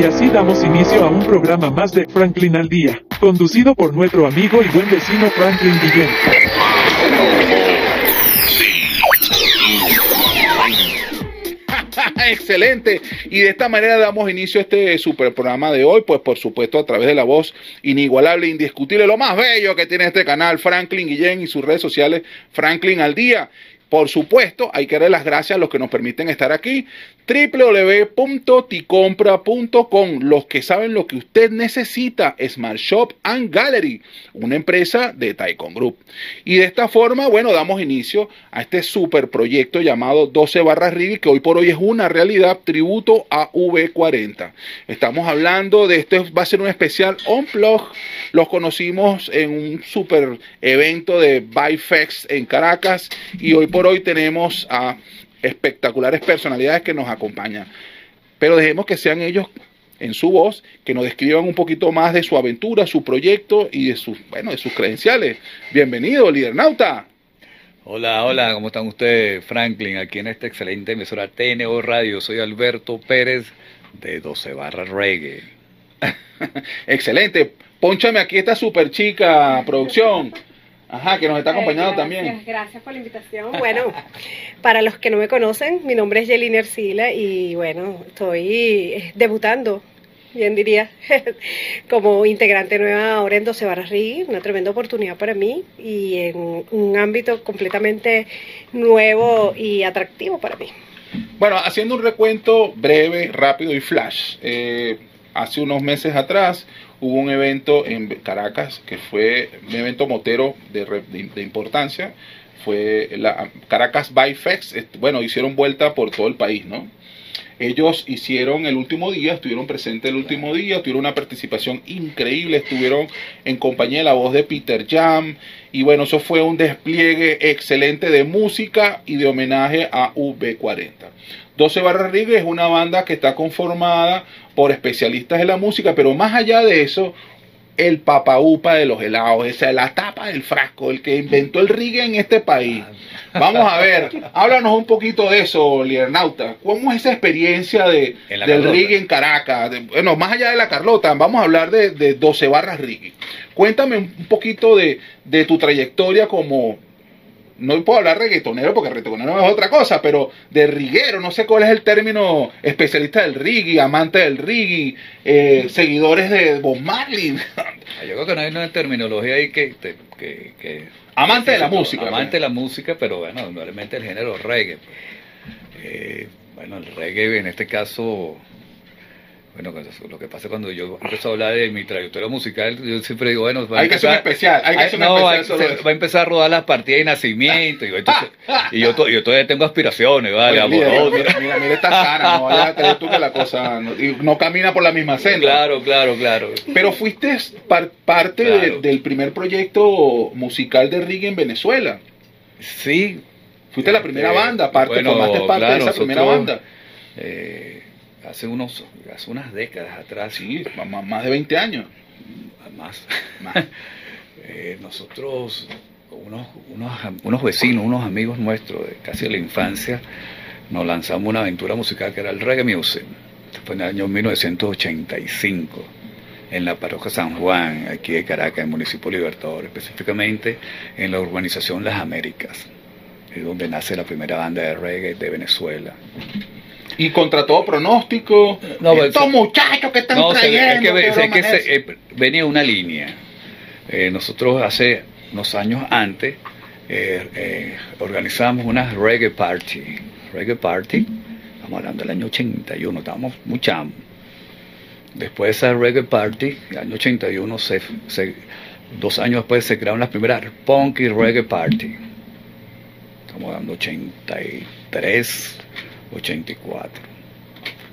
Y así damos inicio a un programa más de Franklin al Día, conducido por nuestro amigo y buen vecino Franklin Guillén. Excelente. Y de esta manera damos inicio a este super programa de hoy, pues por supuesto a través de la voz inigualable, indiscutible, lo más bello que tiene este canal, Franklin Guillén y sus redes sociales, Franklin al Día. Por supuesto, hay que darle las gracias a los que nos permiten estar aquí. www.ticompra.com. Los que saben lo que usted necesita, Smart Shop and Gallery, una empresa de Taikon Group. Y de esta forma, bueno, damos inicio a este super proyecto llamado 12 barras Rigi, que hoy por hoy es una realidad, tributo a V40. Estamos hablando de esto, va a ser un especial on blog. Los conocimos en un super evento de Bifex en Caracas y hoy por hoy tenemos a espectaculares personalidades que nos acompañan. Pero dejemos que sean ellos en su voz, que nos describan un poquito más de su aventura, su proyecto y de sus, bueno, de sus credenciales. Bienvenido, líder nauta. Hola, hola, ¿cómo están ustedes? Franklin, aquí en esta excelente emisora TNO Radio. Soy Alberto Pérez de 12 barras reggae. Excelente. Pónchame aquí esta super chica producción. Ajá, que nos está acompañando también. Gracias por la invitación. Bueno, para los que no me conocen, mi nombre es Yelina Ercila y bueno, estoy eh, debutando, bien diría, como integrante nueva ahora en 12 Barras Rigi, una tremenda oportunidad para mí y en un ámbito completamente nuevo y atractivo para mí. Bueno, haciendo un recuento breve, rápido y flash. Eh, hace unos meses atrás hubo un evento en Caracas que fue un evento motero de, de, importancia. Fue la Caracas Bifex. Bueno, hicieron vuelta por todo el país, ¿no? Ellos hicieron el último día, estuvieron presentes el último día, tuvieron una participación increíble, estuvieron en compañía de la voz de Peter Jam. Y bueno, eso fue un despliegue excelente de música y de homenaje a V40. 12 Barra es una banda que está conformada por especialistas de la música, pero más allá de eso, el papaupa de los helados, esa es la tapa del frasco, el que inventó el reggae en este país. Vamos a ver, háblanos un poquito de eso, Liernauta. ¿Cómo es esa experiencia de, del reggae en Caracas? bueno, más allá de la Carlota, vamos a hablar de, de 12 barras reggae. Cuéntame un poquito de, de tu trayectoria como no puedo hablar reggaetonero porque reggaetonero es otra cosa, pero de riguero, no sé cuál es el término especialista del reggae, amante del reggae, eh, seguidores de Bob Marley. Yo creo que no hay una terminología ahí que... que, amante de la música. Amante pues. de la música, pero bueno, normalmente el género reggae. Eh, bueno, el reggae en este caso bueno, lo que pasa cuando yo empiezo a hablar de mi trayectoria musical, yo siempre digo, bueno, hay que hacer un especial, hay que hacer no, especial va a empezar a rodar las partidas de nacimiento, y, yo, yo, todavía tengo aspiraciones, ¿vale? mira, mira, mira, esta cara, no vayas a tener tú que la cosa no, camina por la misma senda. Claro, claro, claro. Pero fuiste parte del primer proyecto musical de reggae en Venezuela. Sí. Fuiste la primera este, banda, parte, formaste parte de esa primera banda. Eh, hace unos hace unas décadas atrás. Sí, más, de 20 años. Más. Eh, nosotros, unos, unos, unos, vecinos, unos amigos nuestros de casi de la infancia, nos lanzamos una aventura musical que era el Reggae Music. Fue en el año 1985 en la parroquia San Juan, aquí de Caracas, en el municipio Libertador, específicamente en la urbanización Las Américas, es donde nace la primera banda de reggae de Venezuela y contra todo pronóstico, no, estos muchachos que están trayendo. Es que, eh, venía una línea. Eh, nosotros hace unos años antes eh, organizamos una reggae party. Reggae party, estamos hablando del año 81, estábamos muchamos. Después de esa reggae party, el año 81, se, dos años después se crearon las primeras punk y reggae party. Estamos hablando 83, 84.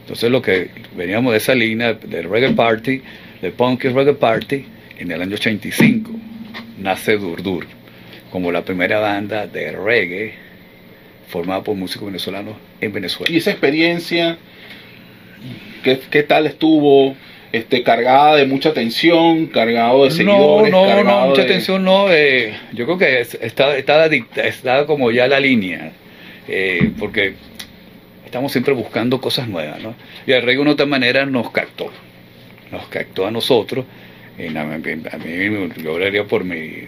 Entonces lo que veníamos de esa línea del reggae party, del punk y reggae party, en el año 85 nace Durdur como la primera banda de reggae formada por músicos venezolanos en Venezuela. ¿Y esa experiencia qué, qué tal estuvo? Este, cargada de mucha tensión, cargado de seguidores. No, no, no, mucha tensión no. Eh, yo creo que estaba, estaba como ya la línea, eh, porque estamos siempre buscando cosas nuevas, ¿no? Y el reggae de una otra manera nos captó, nos captó a nosotros, y a, mí, yo hablaría por mi,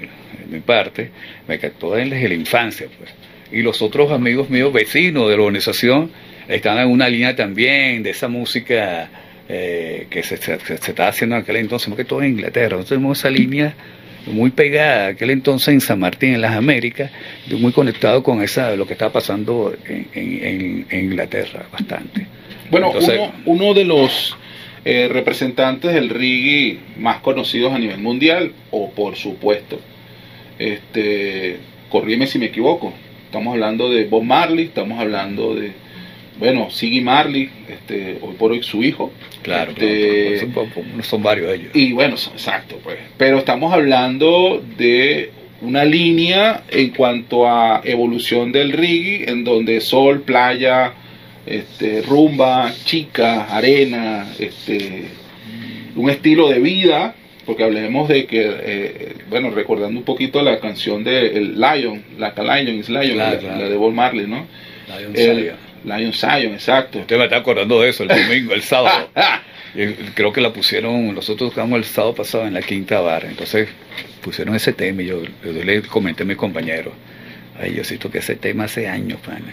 parte, me captó desde la infancia, pues. Y los otros amigos míos, vecinos de la organización, estaban en una línea también de esa música eh, que se, se, estaba haciendo en aquel entonces, que todo en Inglaterra, nosotros tenemos esa línea muy pegada aquel entonces en San Martín, en las Américas, muy conectado con esa lo que estaba pasando en, Inglaterra bastante. Bueno, uno, uno, de los eh, representantes del reggae más conocidos a nivel mundial, o por supuesto, este, corríeme si me equivoco, estamos hablando de Bob Marley, estamos hablando de bueno, Siggy Marley, este, hoy por hoy su hijo. Claro, este, son, varios ellos. Y bueno, exacto, pues. Pero estamos hablando de una línea en cuanto a evolución del reggae, en donde sol, playa, este, rumba, chica, arena, este, un estilo de vida, porque hablemos de que, eh, bueno, recordando un poquito la canción de el Lion, la Lion is Lion, la, de Bob Marley, ¿no? Lion Lion Zion, exacto. Usted me está acordando de eso el domingo, el sábado. creo que la pusieron, nosotros tocamos el sábado pasado en la quinta barra, entonces pusieron ese tema y yo, le comenté a mis compañeros. Ay, yo siento que ese tema hace años, pan.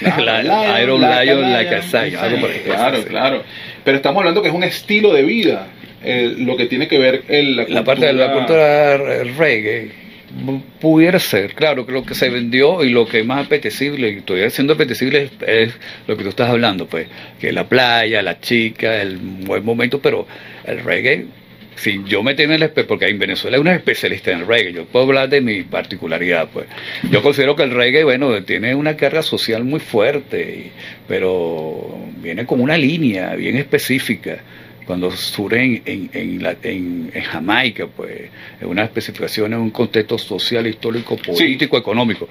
la, Iron Lion, like a Zion, algo por Claro, claro. Pero estamos hablando que es un estilo de vida, eh, lo que tiene que ver el, la, la parte de la cultura reggae Pudiera ser, claro, que lo que se vendió y lo que es más apetecible, y todavía siendo apetecible, es, lo que tú estás hablando, pues, que la playa, la chica, el buen momento, pero el reggae, si yo me tengo el porque en Venezuela hay una especialista en el reggae, yo puedo hablar de mi particularidad, pues. Yo considero que el reggae, bueno, tiene una carga social muy fuerte, pero viene como una línea bien específica cuando surge en, en, Jamaica, pues, en una especificación en un contexto social, histórico, político, económico.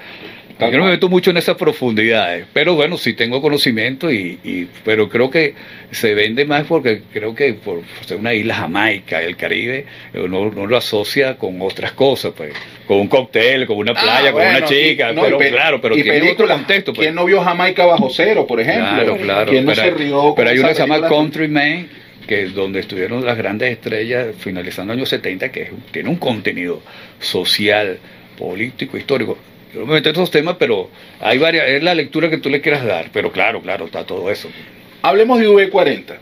Yo no me meto mucho en esas profundidades, pero bueno, sí tengo conocimiento, y, pero creo que se vende más porque creo que por ser una isla Jamaica, el Caribe, uno, lo asocia con otras cosas, pues, con un cóctel, con una ah, playa, con una chica, pero, claro, pero tiene otro contexto. Pues. ¿Quién no vio Jamaica bajo cero, por ejemplo? Claro, claro. ¿Quién no se rió pero hay una que se llama Countryman, que donde estuvieron las grandes estrellas finalizando años 70, que tiene un contenido social, político, histórico. Yo no me meto en esos temas, pero hay varias, es la lectura que tú le quieras dar, pero claro, claro, está todo eso. Hablemos de V40.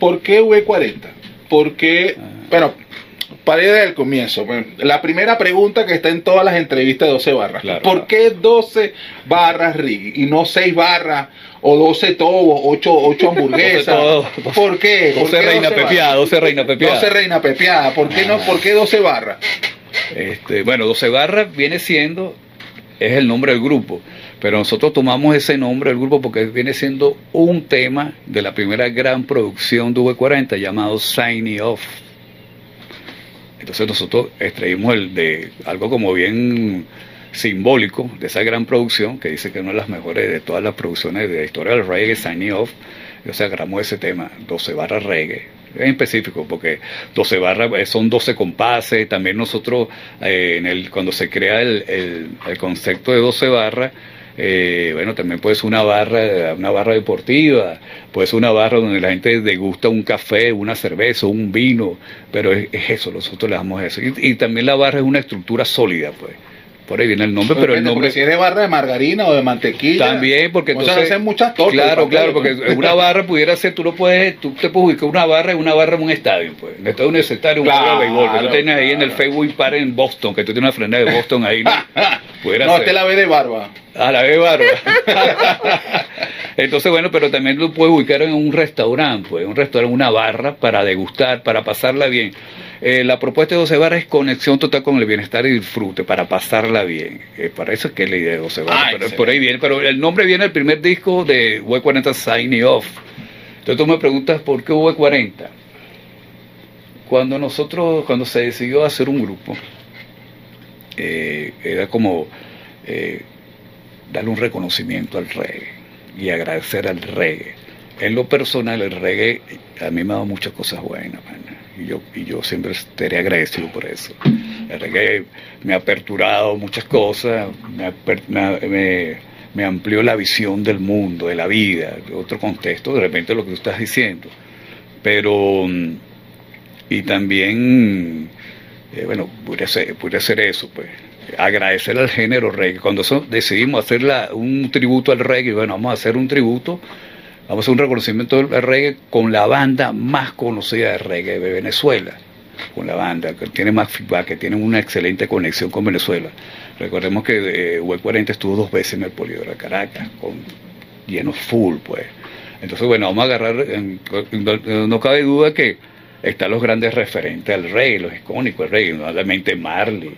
¿Por qué V40? Porque, ah. bueno, para ir del comienzo, la primera pregunta que está en todas las entrevistas de 12 barras. ¿Por qué 12 barras Riggy y no 6 barras o 12 tobos, 8, 8 hamburguesas? ¿Por qué? 12 reina pepiada, 12 reina pepiada. 12 reina pepiada, ¿por qué no? ¿Por qué 12 barras? Este, bueno, 12 barras viene siendo es el nombre del grupo, pero nosotros tomamos ese nombre del grupo porque viene siendo un tema de la primera gran producción de V40 llamado Signy Off entonces nosotros extraímos el de algo como bien simbólico de esa gran producción que dice que es una de las mejores de todas las producciones de la historia del reggae, Signing Off. O sea, agarramos ese tema, 12 barras reggae, en específico, porque 12 barras eh, son 12 compases. También nosotros, eh, en el, cuando se crea el, el, el concepto de 12 barras, eh, bueno, también puede ser una barra, una barra deportiva, puede ser una barra donde la gente degusta un café, una cerveza, un vino, pero es, eso, nosotros le damos eso. Y, también la barra es una estructura sólida, pues. Por ahí viene el nombre, pero el nombre. si es de barra de margarina o de mantequilla. También, porque entonces. hacen muchas tortas. Claro, claro, porque una barra pudiera ser, tú lo puedes, tú te puedes ubicar una barra y una barra en un estadio, pues. En estadio universitario, un claro, de béisbol. Que tú tienes ahí en el Facebook Par en Boston, que tú tienes una frena de Boston ahí, ¿no? no, este la ve de barba. Ah, la ve de barba. Entonces, bueno, pero también lo puedes ubicar en un restaurante, pues, un restaurante, una barra para degustar, para pasarla bien. Eh, la propuesta de 12 barras es conexión total con el bienestar y disfrute, para pasarla bien. Eh, para eso es que es la idea de 12 barras. Ah, pero, por ahí viene, pero el nombre viene del primer disco de V40 Signing Off. Entonces tú me preguntas por qué V40. Cuando nosotros, cuando se decidió hacer un grupo, eh, era como darle un reconocimiento al reggae y agradecer al reggae. En lo personal, el reggae a mí me ha dado muchas cosas buenas, y yo, y yo siempre estaré agradecido por eso. El reggae me ha aperturado muchas cosas, me, me amplió la visión del mundo, de la vida, de otro contexto, de repente lo que tú estás diciendo. Pero, y también, eh, bueno, puede ser, ser eso, pues, agradecer al género reggae. Cuando decidimos hacer un tributo al reggae, bueno, vamos a hacer un tributo, vamos a hacer un reconocimiento del reggae con la banda más conocida de reggae de Venezuela, con la banda que tiene más feedback, que tiene una excelente conexión con Venezuela. Recordemos que eh, 40 estuvo dos veces en el Poliedro de Caracas, con lleno full, pues. Entonces, bueno, vamos a agarrar, no cabe duda que están los grandes referentes al reggae, los icónicos del reggae, normalmente Marley,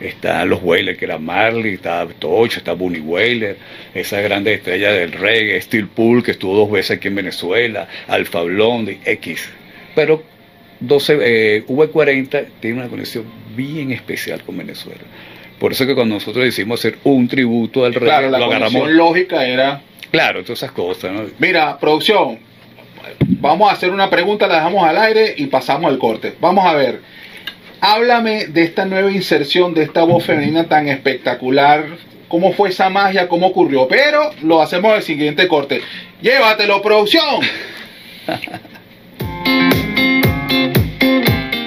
está los Whalers, que era Marley, está Tocho, está Bunny Whaler, esa grande estrella del reggae, Steel Pool, que estuvo dos veces aquí en Venezuela, Alfa Blondy, X. Pero 12, eh, V40 tiene una conexión bien especial con Venezuela. Por eso que cuando nosotros decidimos hacer un tributo al reggae, la lo agarramos. lógica era. Claro, todas esas cosas, ¿no? Mira, producción, vamos a hacer una pregunta, la dejamos al aire y pasamos al corte. Vamos a ver. Háblame de esta nueva inserción de esta voz femenina tan espectacular. ¿Cómo fue esa magia? ¿Cómo ocurrió? Pero lo hacemos en el siguiente corte. Llévatelo, producción.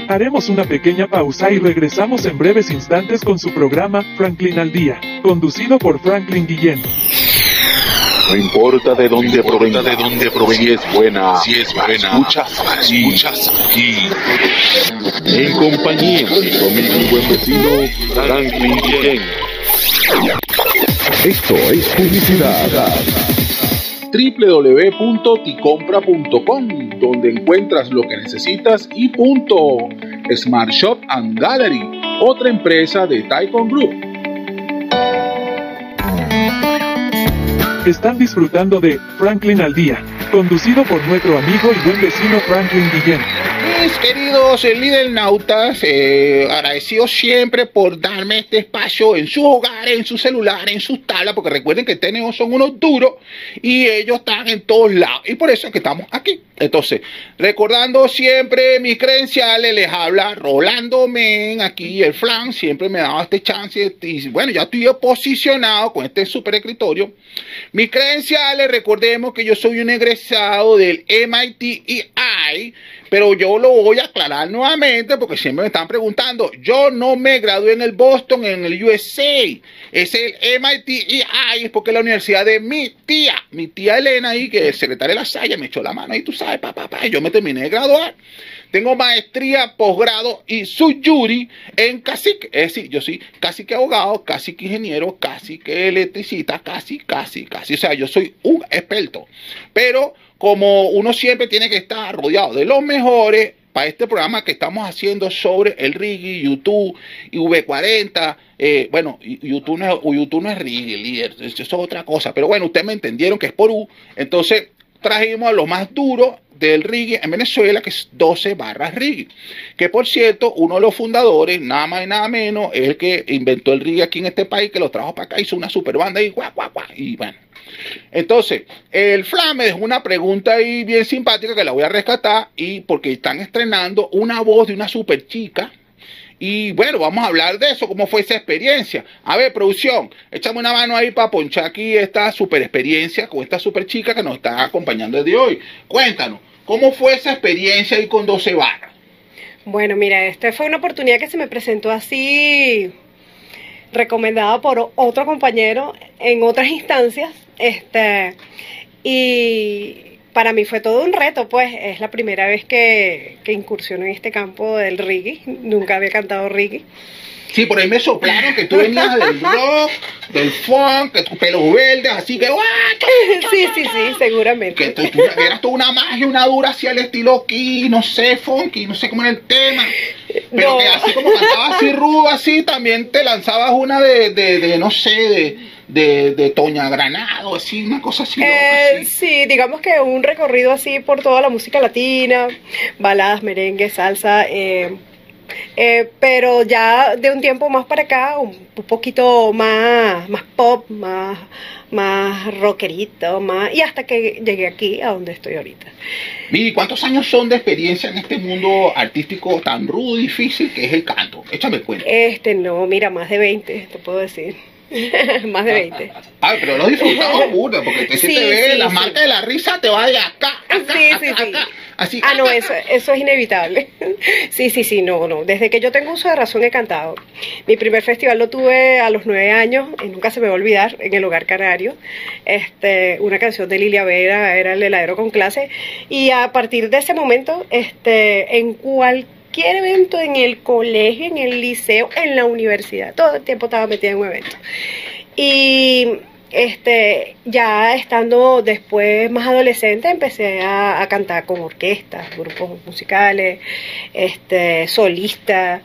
Haremos una pequeña pausa y regresamos en breves instantes con su programa Franklin al Día, conducido por Franklin Guillén. No importa de dónde provenga, de dónde provenga, si es buena, si es buena, escuchas aquí, escuchas aquí. En compañía de tu amigo y buen vecino, Franklin Guillén. Esto es publicidad www.ticompra.com, donde encuentras lo que necesitas y punto. Smart Shop and Gallery, otra empresa de Taikon Group. Están disfrutando de Franklin al Día, conducido por nuestro amigo y buen vecino Franklin Guillén. Mis queridos líder nautas, eh, agradecidos siempre por darme este espacio en su hogar, en su celular, en sus tablas, porque recuerden que tenemos son unos duros y ellos están en todos lados. Y por eso es que estamos aquí. Entonces, recordando siempre mis credenciales, les habla Rolando Men, aquí el flan, siempre me daba este chance. Y bueno, ya estoy posicionado con este super escritorio. Mis credenciales, recordemos que yo soy un egresado del MIT EI pero yo lo voy a aclarar nuevamente porque siempre me están preguntando. Yo no me gradué en el Boston, en el USA. Es el MIT y es porque es la universidad de mi tía, mi tía Elena ahí, que es secretaria de la Salle, me echó la mano y tú sabes, papá, papá, yo me terminé de graduar. Tengo maestría, posgrado y su jury en cacique. Es decir, yo soy casi que abogado, casi que ingeniero, casi que electricista, casi, casi, casi. O sea, yo soy un experto. Pero como uno siempre tiene que estar rodeado de los mejores para este programa que estamos haciendo sobre el Rigi, YouTube y V40. Eh, bueno, YouTube no, es, YouTube no es Rigi, eso es otra cosa. Pero bueno, ustedes me entendieron que es por U. Entonces trajimos a lo más duro del Rigi en Venezuela, que es 12 barras Rigi. Que por cierto, uno de los fundadores, nada más y nada menos, es el que inventó el Rigi aquí en este país, que lo trajo para acá, hizo una super banda y guau, guau, guau. Y bueno, entonces, el Flam me dejó una pregunta ahí bien simpática que la voy a rescatar y porque están estrenando una voz de una super chica. Y bueno, vamos a hablar de eso, cómo fue esa experiencia. A ver, producción, échame una mano ahí para ponchar aquí esta super experiencia con esta super chica que nos está acompañando desde hoy. Cuéntanos, ¿cómo fue esa experiencia ahí con 12 barras? Bueno, mira, esta fue una oportunidad que se me presentó así recomendada por otro compañero en otras instancias este, y para mí fue todo un reto, pues es la primera vez que, que incursiono en este campo del reggae, nunca había cantado reggae. Sí, por ahí me soplaron que tú venías del rock, del funk, que tus pelos verdes, así que Sí, sí, sí, seguramente. Que tú, eras toda una magia, una dura hacia el estilo aquí, no sé, funky, no sé cómo era el tema. Pero que así como cantabas así rudo, así, también te lanzabas una de, de, de no sé, de de, de Toña Granado, así, una cosa así, eh, Sí, digamos que un recorrido así por toda la música latina, baladas, merengue, salsa, eh, eh, pero ya de un tiempo más para acá, un, poquito más, más pop, más, más rockerito, más, y hasta que llegué aquí a donde estoy ahorita. Miri, ¿cuántos años son de experiencia en este mundo artístico tan rudo y difícil que es el canto? Échame cuenta. Este, no, mira, más de 20, te puedo decir. Más de 20. Ay, pero lo disfrutamos mucho, porque te, si Sí, te ve sí, la sí. marca de la risa, te va de acá, acá, Sí, acá, sí, sí. acá. Así, Ah, no, eso, eso es inevitable. Sí, sí, sí, no, no. Desde que yo tengo uso de razón he cantado. Mi primer festival lo tuve a los nueve años, y nunca se me va a olvidar, en el Hogar Canario. Este, una canción de Lilia Vera, era el heladero con clase. Y a partir de ese momento, este, en cualquier evento, en el colegio, en el liceo, en la universidad, todo el tiempo estaba metida en un evento. Y este, ya estando después más adolescente, empecé a, cantar con orquestas, grupos musicales, este, solista,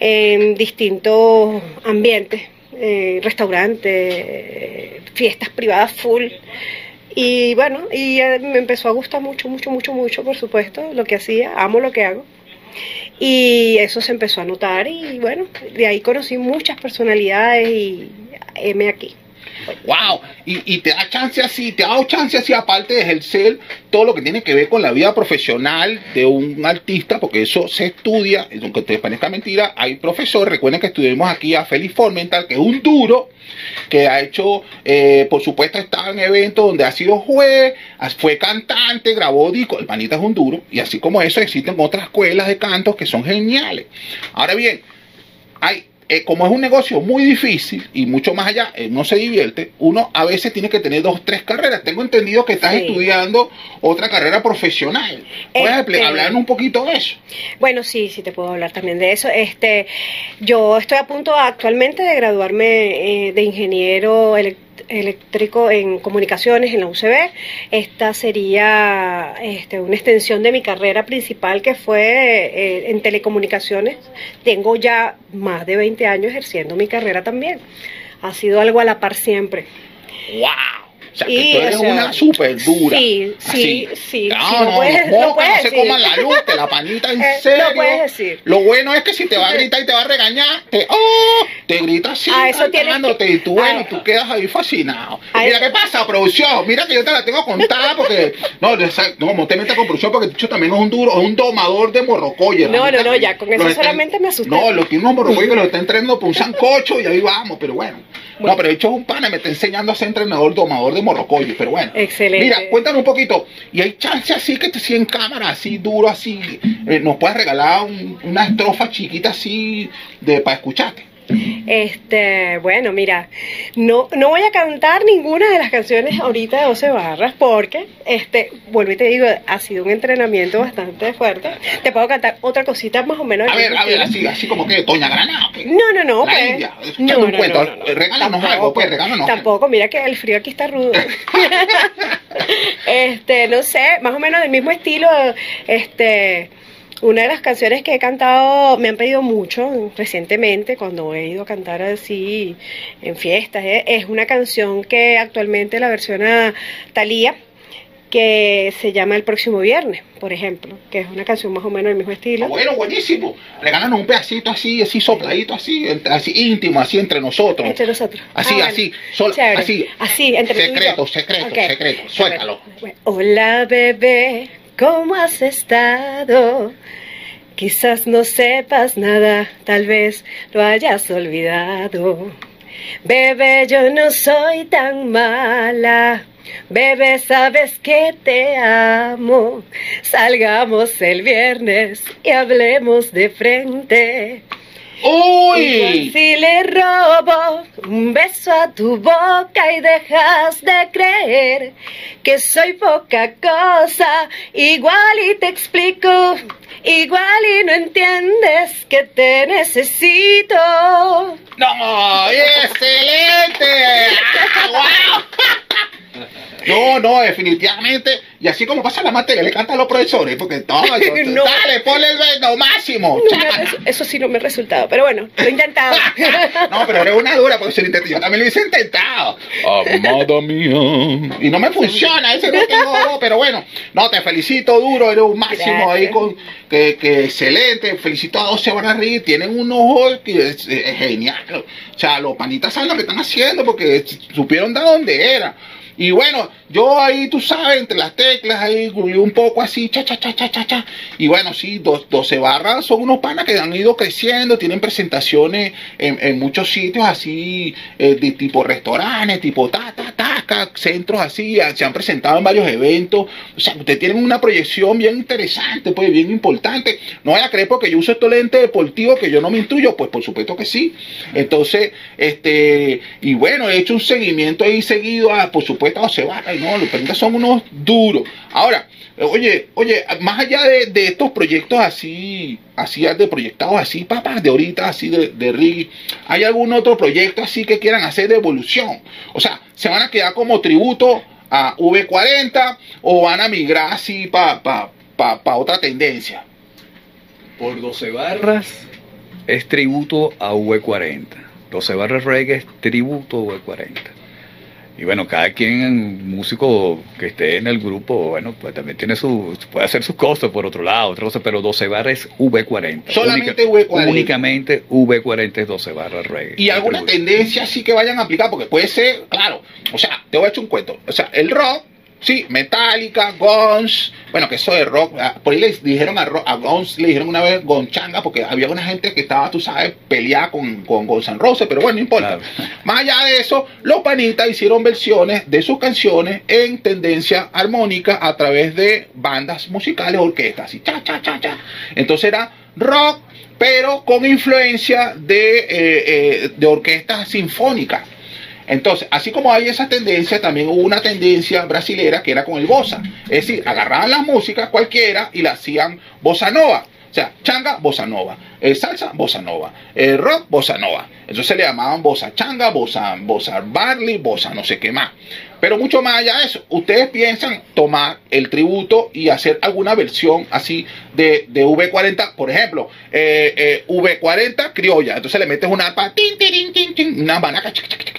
en distintos ambientes, eh, restaurantes, fiestas privadas full. Y bueno, y me empezó a gustar mucho, mucho, mucho, mucho, por supuesto, lo que hacía, amo lo que hago. Y eso se empezó a notar y bueno, de ahí conocí muchas personalidades y heme aquí. Wow, y, te da chance así, te ha dado chance así, aparte de ejercer todo lo que tiene que ver con la vida profesional de un artista, porque eso se estudia, aunque te parezca mentira, hay profesores, recuerden que estuvimos aquí a Félix Formental, que es un duro, que ha hecho, eh, por supuesto, está en eventos donde ha sido juez, fue cantante, grabó disco, el panita es un duro, y así como eso existen otras escuelas de cantos que son geniales. Ahora bien, hay, eh, como es un negocio muy difícil y mucho más allá, eh, no se divierte, uno a veces tiene que tener dos, tres carreras. Tengo entendido que estás Sí. estudiando otra carrera profesional. ¿Puedes Este- hablar un poquito de eso? Bueno, sí, sí te puedo hablar también de eso. Este, yo estoy a punto actualmente de graduarme eh, de ingeniero elec- eléctrico en comunicaciones en la UCB. Esta sería este, una extensión de mi carrera principal que fue eh, en telecomunicaciones. Tengo ya más de 20 años ejerciendo mi carrera también. Ha sido algo a la par siempre. ¡Wow! O sea, que tú eres o sea, una súper dura. sí, sí, Así. sí, No, sí, no, puedes- puedes no se coman la luz, te la panita en serio. lo puedes decir. Lo bueno es que si te va a gritar y te va a regañar, te, oh, te grita así, Ah, eso que- y tú, bueno, ah. tú quedas ahí fascinado. Mira, ¿qué pasa, producción? Mira que yo te la tengo contada porque, no, no, no, no te metas con producción porque Ticho también es un duro, es un domador de morrocoye. No, no, no, ya, con eso está- solamente me asusté. No, lo tiene unos morrocoyes que lo está entrenando por un sancocho y ahí vamos, pero bueno. No, pero de hecho es un pana, me está enseñando a ser entrenador, domador de morrocoye, pero bueno. Excelente. Mira, cuéntanos un poquito. Y hay chance así que te sí en cámara, así duro, así. eh, nos puedes regalar un- una estrofa chiquita así de para escucharte. Este, bueno, mira, no, no voy a cantar ninguna de las canciones ahorita de 12 barras porque, este, vuelvo y te digo, ha sido un entrenamiento bastante fuerte. Te puedo cantar otra cosita más o menos. A ver, a ver, así, así como que Doña Granada. pues. No, no, no. Pues, India, no, un no, cuento, no, no, no. regálanos algo, pues, regálanos. Tampoco, mira que el frío aquí está rudo. este, no sé, más o menos del mismo estilo, este, una de las canciones que he cantado, me han pedido mucho recientemente, cuando he ido a cantar así en fiestas, eh, es una canción que actualmente la versiona Thalía que se llama El próximo viernes, por ejemplo, que es una canción más o menos del mismo estilo. Ah, bueno, buenísimo. Regálanos un pedacito así, así sopladito, así, así íntimo, así entre nosotros. Entre nosotros. Así, Ah, así, sol- Chévere. así. Así, entre. Secreto, secreto, secreto. Suéltalo. Bueno, Hola, bebé, ¿cómo has estado? Quizás no sepas nada, tal vez lo hayas olvidado. Bebé, yo no soy tan mala. Bebé, sabes que te amo. Salgamos el viernes y hablemos de frente. ¡Uy! si le robo un beso a tu boca y dejas de creer que soy poca cosa, igual y te explico, igual y no entiendes que te necesito. ¡No! ¡Excelente! ¡Ah, ¡Wow! No, no, definitivamente. Y así como pasa la materia, le cantan a los profesores, porque todo, No. dale, ponle el vendo máximo. No eso sí no me ha resultado, pero bueno, lo he intentado. No, pero eres una dura porque se lo intenté. Yo también lo hice intentado. Amada mía. Y no me funciona, ese no tengo voz, pero bueno. No, te felicito duro, eres un máximo ahí con que, que excelente. Felicito a 12 van a reír, tienen un ojo que es, es genial. O sea, los panitas saben lo que están haciendo porque supieron de dónde era. Y bueno, yo ahí, tú sabes, entre las teclas, ahí un poco así, cha, cha, cha, cha, cha, cha. Y bueno, sí, 12 barras son unos panas que han ido creciendo, tienen presentaciones en, muchos sitios así, eh, de tipo restaurantes, tipo ta, ta, ta, centros así, se han presentado en varios eventos. O sea, ustedes tienen una proyección bien interesante, pues bien importante. No vaya a creer porque yo uso estos lentes deportivos que yo no me intuyo, pues por supuesto que sí. Entonces, este, y bueno, he hecho un seguimiento ahí seguido a, por supuesto, a Osebarra, y no, los periodistas son unos duros. Ahora, oye, oye, más allá de, estos proyectos así, así de proyectados así, papás, de ahorita, así de, de ¿hay algún otro proyecto así que quieran hacer de evolución? O sea, ¿se van a quedar como tributo a V40 o van a migrar así para pa, otra tendencia? Por 12 barras es tributo a V40. 12 barras reggae es tributo a V40. Y bueno, cada quien, músico que esté en el grupo, bueno, pues también tiene su, puede hacer sus cosas por otro lado, otra cosa, pero 12 barras es V40. Solamente V40. Únicamente V40 es 12 barras reggae. ¿Y alguna tendencia así que vayan a aplicar? Porque puede ser, claro, o sea, te voy a echar un cuento. O sea, el rock Sí, Metallica, Guns, bueno, que eso de rock, ah, por ahí le dijeron a, a Guns, le dijeron una vez Gonchanga, porque había una gente que estaba, tú sabes, peleada con, con Guns N' Roses, pero bueno, no importa. Más allá de eso, los panitas hicieron versiones de sus canciones en tendencia armónica a través de bandas musicales, orquestas, y cha, cha, cha, cha. Entonces era rock, pero con influencia de, eh, eh, de orquestas sinfónicas. Entonces, así como hay esa tendencia, también hubo una tendencia brasilera que era con el bossa. Es decir, agarraban la música cualquiera y la hacían bossa nova. O sea, changa, bossa nova. Eh, salsa, bossa nova. Eh, rock, bossa nova. Entonces le llamaban bossa changa, bossa, bossa barley, bossa no sé qué más. Pero mucho más allá de eso, ustedes piensan tomar el tributo y hacer alguna versión así de, de V40, por ejemplo, eh, V40 criolla. Entonces le metes una arpa, una banaca,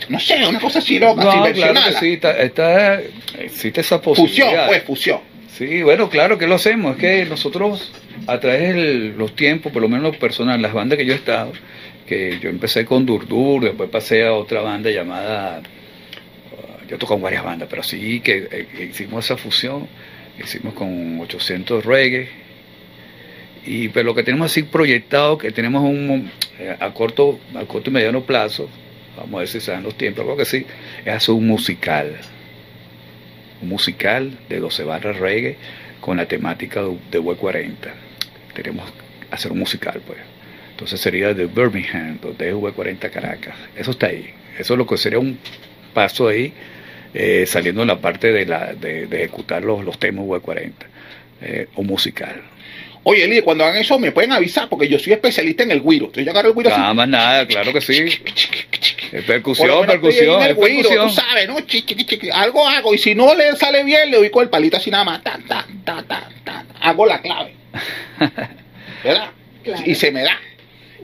no sé, una cosa así loca, no, claro que sí, está, existe esa posibilidad. Fusión, pues, fusión. Sí, bueno, claro que lo hacemos. Es que nosotros, a través de los tiempos, por lo menos lo personal, las bandas que yo he estado, que yo empecé con Durdur, después pasé a otra banda llamada, yo toco en varias bandas, pero sí que, eh, hicimos esa fusión, hicimos con 800 reggae, y pero lo que tenemos así proyectado, que tenemos un, eh, a, corto, a corto y mediano plazo, vamos a ver si se dan los tiempos, creo que sí, es hacer un musical, un musical de 12 barras reggae con la temática de, de 40 queremos hacer un musical, pues. Entonces sería de Birmingham, DV40 Caracas. Eso está ahí. Eso es lo que sería un paso ahí, eh, saliendo en la parte de, la, de, ejecutar los, los temas V40 eh, o musical. Oye, Eli, cuando hagan eso me pueden avisar porque yo soy especialista en el guiro. Entonces yo agarro el guiro nada más nada, claro que sí. Percusión, percusión. El güiro, percusión. tú sabes, ¿no? Chiqui, chiqui, algo hago y si no le sale bien, le ubico el palito así nada más. Ta, ta, ta, hago la clave. ¿Verdad? Y se me da.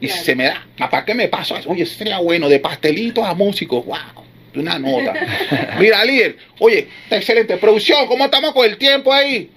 Y se me da. Aparte que me paso, oye, sería bueno, de pastelitos a músicos. ¡Wow! Una nota. Mira, líder, oye, está excelente. Producción, ¿cómo estamos con el tiempo ahí?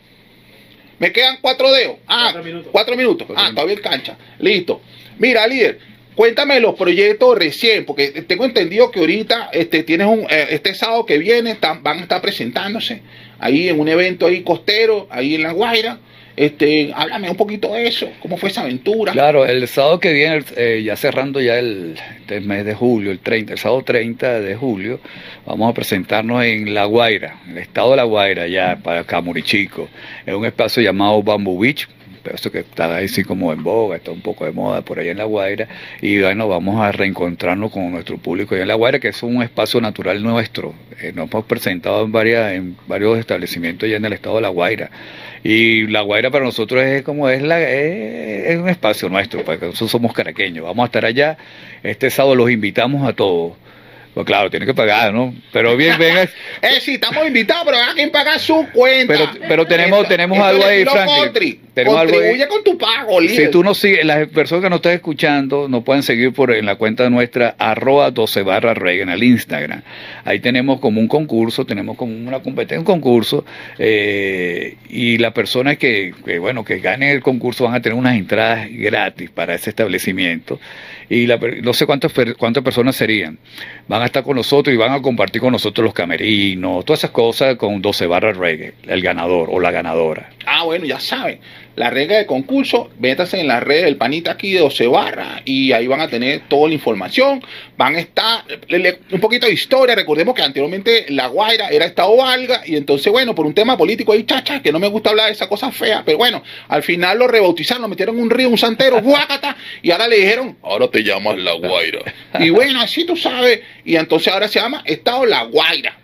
Me quedan cuatro dedos. Ah, cuatro minutos. Cuatro minutos. ah, todavía en cancha. Listo. Mira, líder, cuéntame los proyectos recién, porque tengo entendido que ahorita este, tienes un, eh, este sábado que viene van a estar presentándose ahí en un evento ahí costero, ahí en La Guaira. Este, háblame un poquito de eso, cómo fue esa aventura. Claro, el sábado que viene, eh, ya cerrando ya el, este mes de julio, el 30, el sábado 30 de julio, vamos a presentarnos en La Guaira, en el estado de La Guaira, ya para Camurichico, en un espacio llamado Bamboo Beach, esto que está ahí sí como en boga, está un poco de moda por allá en La Guaira, y bueno, vamos a reencontrarnos con nuestro público allá en La Guaira, que es un espacio natural nuestro. Eh, nos hemos presentado en, varias, en varios establecimientos allá en el estado de La Guaira. Y La Guaira para nosotros es como es, la, es, un espacio nuestro, porque nosotros somos caraqueños. Vamos a estar allá. Este sábado los invitamos a todos pues claro, tiene que pagar, ¿no? Pero bien, venga. eh, sí, estamos invitados, pero hay que pagar su cuenta. Pero, pero tenemos, tenemos algo ahí, Franklin. Tenemos Contribuye con tu pago, líder. Si tú no sigues, las personas que nos están escuchando nos pueden seguir por en la cuenta nuestra, arroba 12 barra en el Instagram. Ahí tenemos como un concurso, tenemos como una competencia, un concurso, eh, y las personas que, que, bueno, que ganen el concurso van a tener unas entradas gratis para ese establecimiento y la, no sé cuántas, cuántas personas serían. Van a estar con nosotros y van a compartir con nosotros los camerinos, todas esas cosas con 12 barras reggae, el ganador o la ganadora. Ah, bueno, ya saben. La regla de concurso, métanse en la red del panita aquí de 12 barras y ahí van a tener toda la información. Van a estar le- le- un poquito de historia. Recordemos que anteriormente La Guaira era Estado Valga y entonces, bueno, por un tema político ahí, chacha, que no me gusta hablar de esa cosa fea, pero bueno, al final lo rebautizaron, lo metieron en un río, un santero, guácata, y ahora le dijeron, ahora te llamas La Guaira. Y bueno, así tú sabes, y entonces ahora se llama Estado La Guaira.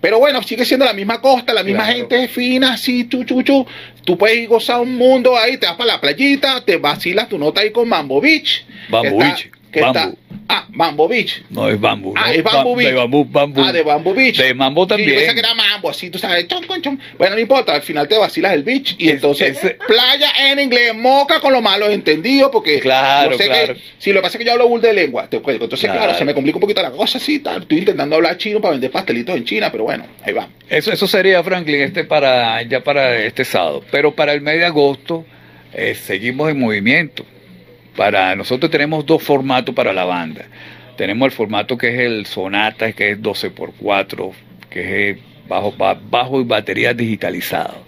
Pero bueno, sigue siendo la misma costa, la misma Claro. gente fina, así, chu, chu, chu. Tú puedes ir gozar un mundo ahí, te vas para la playita, te vacilas tu nota ahí con Mambo Beach. Está- Beach, que está- ah, Mambo Beach. No es bambú. Ah, ¿no? es Bamboo Ba- Beach. De. Ah, de Bamboo Beach. De mambo Sí, yo también. pensé que era mambo, así, tú sabes, chon, con, chon. Bueno, no importa, al final te vacilas el beach y Es- entonces ese- playa en inglés, moca con los malos entendidos, porque Claro, sé claro. que, si lo que pasa es que yo hablo bull de lengua, te cuento. entonces claro. Claro. se me complica un poquito la cosa, así, tal. estoy intentando hablar chino para vender pastelitos en China, pero bueno, ahí va. Eso, eso sería, Franklin, este para ya para este sábado. Pero para el mes de agosto eh, seguimos en movimiento. Para nosotros tenemos dos formatos para la banda. Tenemos el formato que es el Sonata, que es 12x4, que es bajo, ba- bajo y batería digitalizado.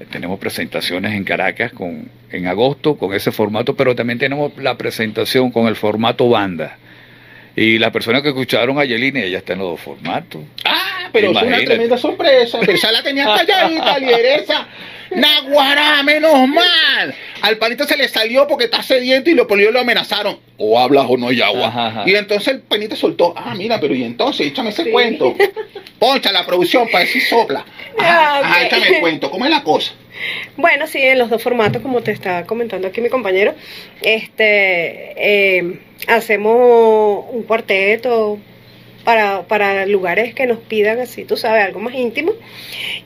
Eh, Tenemos presentaciones en Caracas con, en agosto con ese formato, pero también tenemos la presentación con el formato banda. Y las personas que escucharon a Yelini, ella está en los dos formatos. Ah, pero es una tremenda sorpresa. Pero la tenía calladita, lideresa. Naguará, menos mal. Al panita se le salió porque está sediento y los policías lo amenazaron. O hablas o no hay agua. Ajá, ajá. Y entonces el panita soltó. Ah, mira, pero y entonces, échame ese Sí. cuento. Poncha la producción para decir sopla. Ah, ok. échame el cuento. ¿Cómo es la cosa? Bueno, sí, en los dos formatos, como te estaba comentando aquí mi compañero, este, eh, hacemos un cuarteto para, para lugares que nos pidan así, tú sabes, algo más íntimo.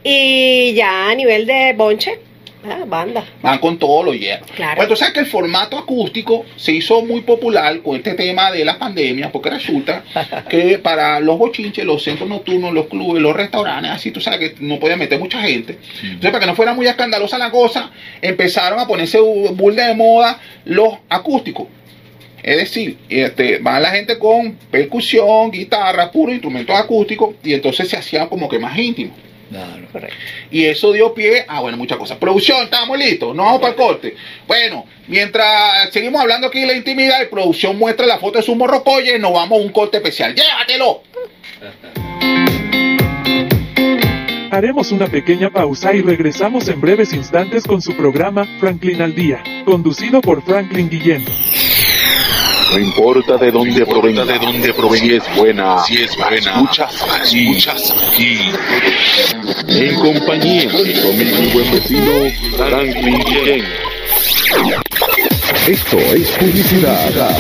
Y ya a nivel de bonche, ah, banda. Van con todo lo hierro. Claro. Bueno, tú sabes que el formato acústico se hizo muy popular con este tema de las pandemias, porque resulta que para los bochinches, los centros nocturnos, los clubes, los restaurantes, así tú sabes que no podía meter mucha gente. Entonces, para que no fuera muy escandalosa la cosa, empezaron a ponerse burda de moda los acústicos. Es decir, este, van la gente con percusión, guitarra, puro instrumentos acústicos, y entonces se hacían como que más íntimos. Claro. Correcto. Y eso dio pie a, bueno, muchas cosas. Producción, estamos listos, no vamos para el corte. Bueno, mientras seguimos hablando aquí de la intimidad, y producción muestra la foto de su morrocoye, nos vamos a un corte especial. ¡Llévatelo! Haremos una pequeña pausa y regresamos en breves instantes con su programa Franklin al Día, conducido por Franklin Guillén. No importa de dónde provenga, de dónde provenga, si es buena, si es buena, escuchas aquí, escuchas aquí. En compañía de y buen vecino, Franklin Guillén. Esto es publicidad.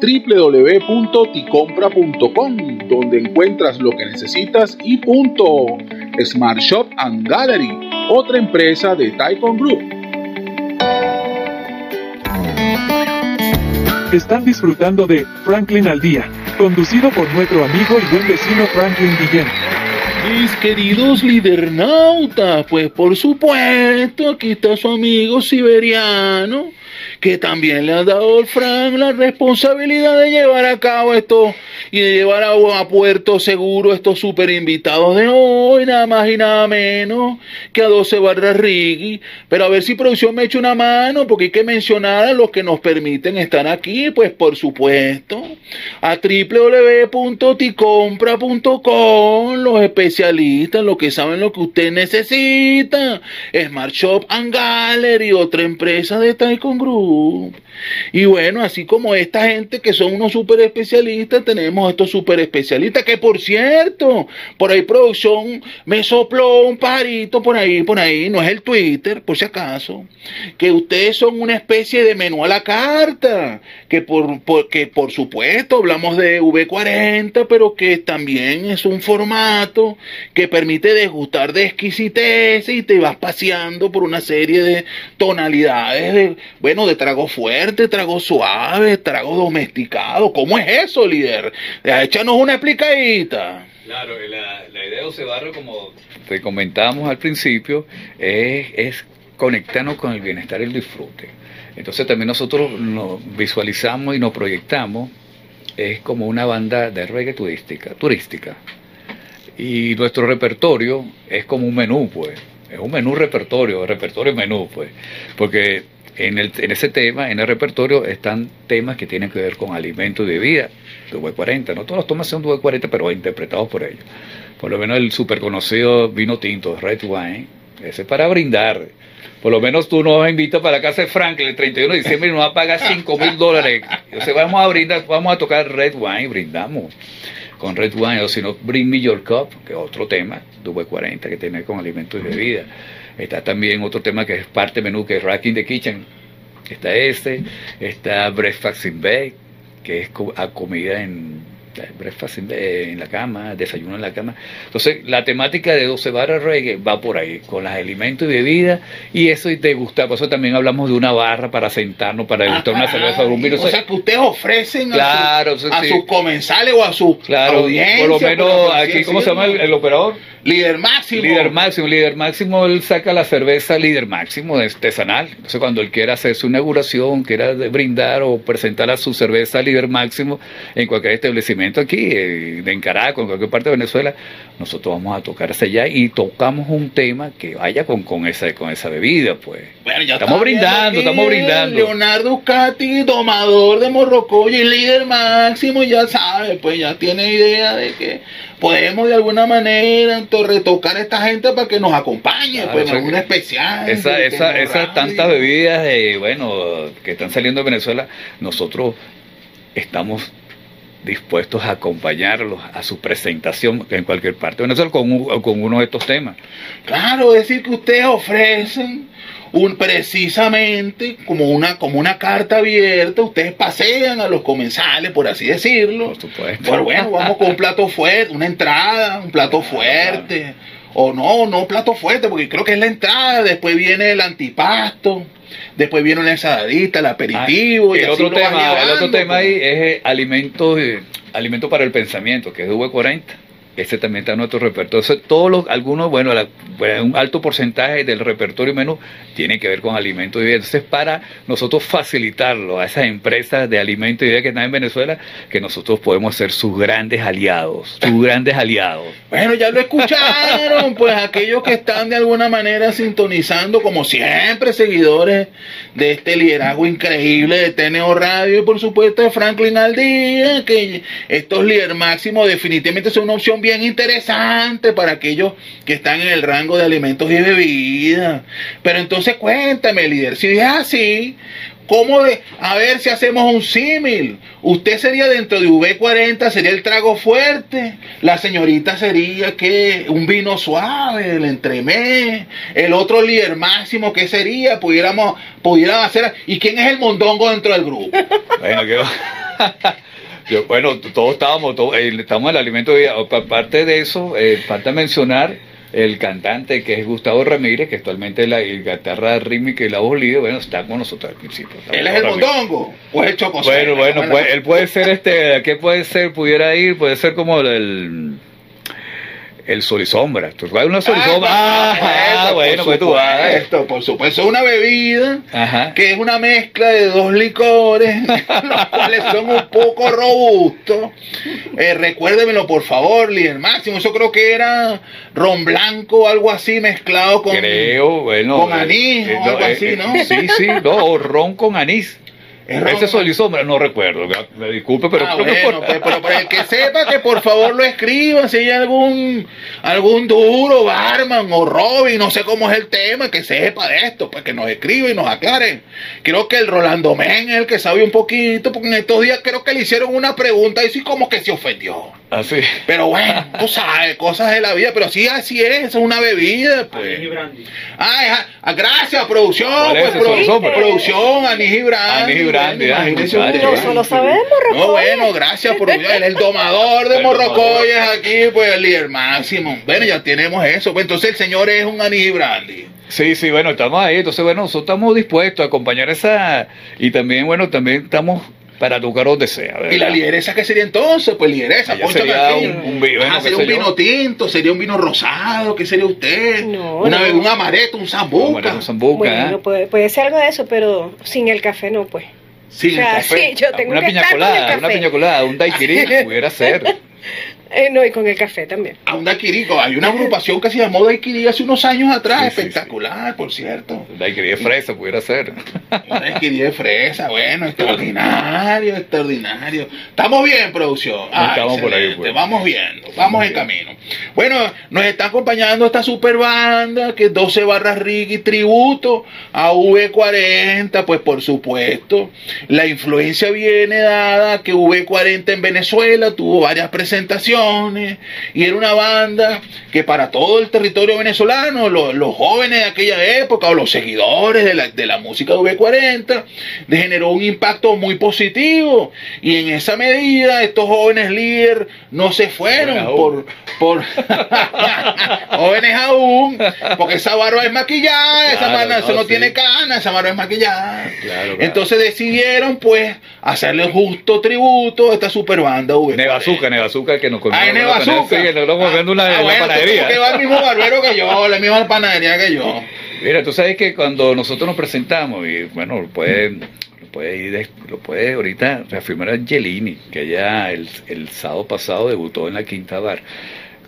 www.ticompra.com, donde encuentras lo que necesitas y punto. Smart Shop and Gallery, otra empresa de Taikon Group. Están disfrutando de Franklin al Día, conducido por nuestro amigo y buen vecino Franklin Guillén. Mis queridos lidernautas, pues por supuesto, aquí está su amigo siberiano, que también le ha dado al Frank la responsabilidad de llevar a cabo esto y de llevar a, a puerto seguro estos super invitados de hoy, nada más y nada menos que a 12 barras Riggy. Pero a ver si producción me echa una mano, porque hay que mencionar a los que nos permiten estar aquí, pues por supuesto, a www.ticompra.com, los especialistas, los que saben lo que usted necesita, Smart Shop and Gallery, otra empresa de Taikon Group. Y bueno, así como esta gente que son unos super especialistas, tenemos estos super especialistas que por cierto, por ahí producción me sopló un pajarito por ahí, por ahí, no es el Twitter, por si acaso, que ustedes son una especie de menú a la carta, que por, por- por supuesto hablamos de V40, pero que también es un formato que permite degustar de exquisitez y te vas paseando por una serie de tonalidades de, bueno, de trago fuerte, trago suave, trago domesticado. ¿Cómo es eso, líder? Échanos una explicadita. Claro, la, idea de Ocebarro, como te comentamos al principio, es, es conectarnos con el bienestar y el disfrute. Entonces también nosotros nos visualizamos y nos proyectamos es como una banda de reggae turística, turística. Y nuestro repertorio es como un menú, pues. Es un menú repertorio, repertorio menú, pues. Porque en, el, en ese tema, en el repertorio, están temas que tienen que ver con alimentos y bebida, V40. No todos los temas son V40, pero interpretados por ellos. Por lo menos el súper conocido vino tinto, Red Wine, ese es para brindar. Por lo menos tú nos invitas para la casa de Franklin el 31 de diciembre y nos va a pagar 5 mil dólares. Entonces vamos a brindar, vamos a tocar Red Wine, brindamos con Red Wine, o si no, Bring Me Your Cup, que es otro tema, V40, que tiene con alimentos y bebidas. Está también otro tema que es parte menú, que es Racking the Kitchen. Está este, está Breakfast in Bed, que es a comida en breakfast en la cama, desayuno en la cama. Entonces, la temática de 12 barras reggae va por ahí, con los alimentos y bebidas, y eso y te gusta. Por eso también hablamos de una barra para sentarnos, para degustar una cerveza o un vino. O sea, que ustedes ofrecen claro, a, sus comensales o a su claro. Por lo menos, aquí, ¿cómo se llama el operador? Líder máximo. Líder máximo, líder máximo, él saca la cerveza líder máximo artesanal. Entonces cuando él quiera hacer su inauguración, quiera brindar o presentar a su cerveza líder máximo en cualquier establecimiento aquí, eh, en Caracas, en cualquier parte de Venezuela, nosotros vamos a tocar hacia allá y tocamos un tema que vaya con, con, esa, con esa bebida, pues. Bueno, ya estamos brindando, estamos brindando. Leonardo Cati, domador de Morrocoy y líder máximo, ya sabe, pues ya tiene idea de que podemos de alguna manera retocar a esta gente para que nos acompañe, pues en alguna especial. Esa, esa, esas tantas bebidas de, bueno, que están saliendo de Venezuela, nosotros estamos dispuestos a acompañarlos a su presentación en cualquier parte de Venezuela con, con uno de estos temas. Claro, es decir, que ustedes ofrecen un, precisamente como una, como una carta abierta, ustedes pasean a los comensales, por así decirlo. Por supuesto. Pero bueno, vamos con un plato fuerte, una entrada, un plato fuerte. O no, no plato fuerte, porque creo que es la entrada, después viene el antipasto. Después viene la ensaladita, el aperitivo. Ah, y el, otro tema, el otro tema ahí es alimentos, alimento para el pensamiento, que es V40 ese también está en nuestro repertorio. todos los, algunos, bueno, un alto porcentaje del repertorio menú tiene que ver con alimentos y bebidas. Entonces, para nosotros facilitarlo a esas empresas de alimentos y bebidas que están en Venezuela, que nosotros podemos ser sus grandes aliados, sus grandes aliados. Bueno, ya lo escucharon, pues aquellos que están de alguna manera sintonizando, como siempre, seguidores de este liderazgo increíble de TNO Radio y por supuesto de Franklin Aldía, que estos líderes máximos definitivamente son una opción bien interesante para aquellos que están en el rango de alimentos y bebidas. Pero entonces cuéntame, líder, si es así, ¿Cómo de, a ver si hacemos un símil? Usted sería dentro de V40, sería el trago fuerte. La señorita sería que un vino suave, el entremés. El otro líder máximo, ¿qué sería? Pudiéramos, pudiéramos hacer. ¿Y quién es el mondongo dentro del grupo? Bueno, bueno, todos estábamos, todos, eh, estamos en el alimento. Aparte de eso, eh, falta mencionar el cantante que es Gustavo Ramírez, que actualmente la guitarra rítmica y la voz líder, bueno, está con nosotros al principio. ¿Él es el mondongo o es el Bueno, bueno, pues, él puede ser este, ¿qué puede ser? Pudiera ir, puede ser como el el sol y sombra. ¿Tú vas una sol y sombra? Ah, ah bueno, pues tú vas. Esto, por supuesto, es una bebida que es una mezcla de dos licores, los cuales son un poco robustos. Eh, recuérdemelo, por favor, líder máximo. Eso creo que era ron blanco o algo así mezclado con, creo, bueno, con anís eh, o algo eh, así, eh, ¿no? Sí, sí, no, ron con anís. Ese sol y sombra, no recuerdo, me disculpe, pero ah, bueno, pues, pero para el que sepa que por favor lo escriba, si hay algún algún duro, barman o Robin, no sé cómo es el tema, que sepa de esto, pues que nos escriba y nos aclare. Creo que el Rolando Men es el que sabe un poquito, porque en estos días creo que le hicieron una pregunta y sí como que se ofendió. Así. Ah, pero bueno, tú sabes, cosas de la vida, pero sí así es, es una bebida, pues. Ah, ah, gracias, producción, pues, producción, producción, Anís y Brandy. No, lo sabemos, No, bueno, gracias por él el domador de morrocoyes aquí, pues el líder máximo. Bueno, ya tenemos eso. Pues entonces el señor es un anís brandy. Sí, sí, bueno, estamos ahí. Entonces, bueno, nosotros estamos dispuestos a acompañar esa. Y también, bueno, también estamos para tocar donde sea. ¿Y la lideresa qué sería entonces? Pues lideresa, sería un, un, sería un vino tinto, sería un vino rosado, ¿qué sería usted? No, Una, no. Un amareto, un zambuca. Un zambuca. Bueno, puede, puede ser algo de eso, pero sin el café no, pues. Sin O sea, el café. sí, yo tengo una que piña estar con el colada, café. una piña colada, un daiquiri, pudiera ser. Eh, no, y con el café también. A un daiquiri. Hay una agrupación que se llamó Daiquiri hace unos años atrás. Sí, sí, espectacular, por cierto. Daiquiri de fresa, pudiera ser. Daiquiri de fresa, bueno, extraordinario, extraordinario. Estamos bien, producción. Ah, Estamos por ahí, excelente, pues. Vamos viendo, vamos en camino. Bueno, nos está acompañando esta super banda que es 12 barras Ricky tributo a V40, pues por supuesto. La influencia viene dada que V40 en Venezuela tuvo varias presentaciones y era una banda que para todo el territorio venezolano, lo- los jóvenes de aquella época o los seguidores de la, de la música de V40, le generó un impacto muy positivo y en esa medida estos jóvenes líderes no se fueron por, por jóvenes aún, porque esa barba es maquillada, esa Claro, barba no, eso no sí. tiene cana, esa barba es maquillada. Claro, claro. Entonces decidieron pues hacerle justo tributo a esta super banda V40. Nevazuca, Nevazuca, que nos comió. Ah, es Nevazuca. Sí, nos lo moviendo una, Ah, en la bueno, panadería. Que va el mismo barbero que yo, la misma panadería que yo. Mira, tú sabes que cuando nosotros nos presentamos, y bueno, lo puede, lo puede, ir lo puede ahorita reafirmar Angelini, que ya el, el sábado pasado debutó en la Quinta Bar.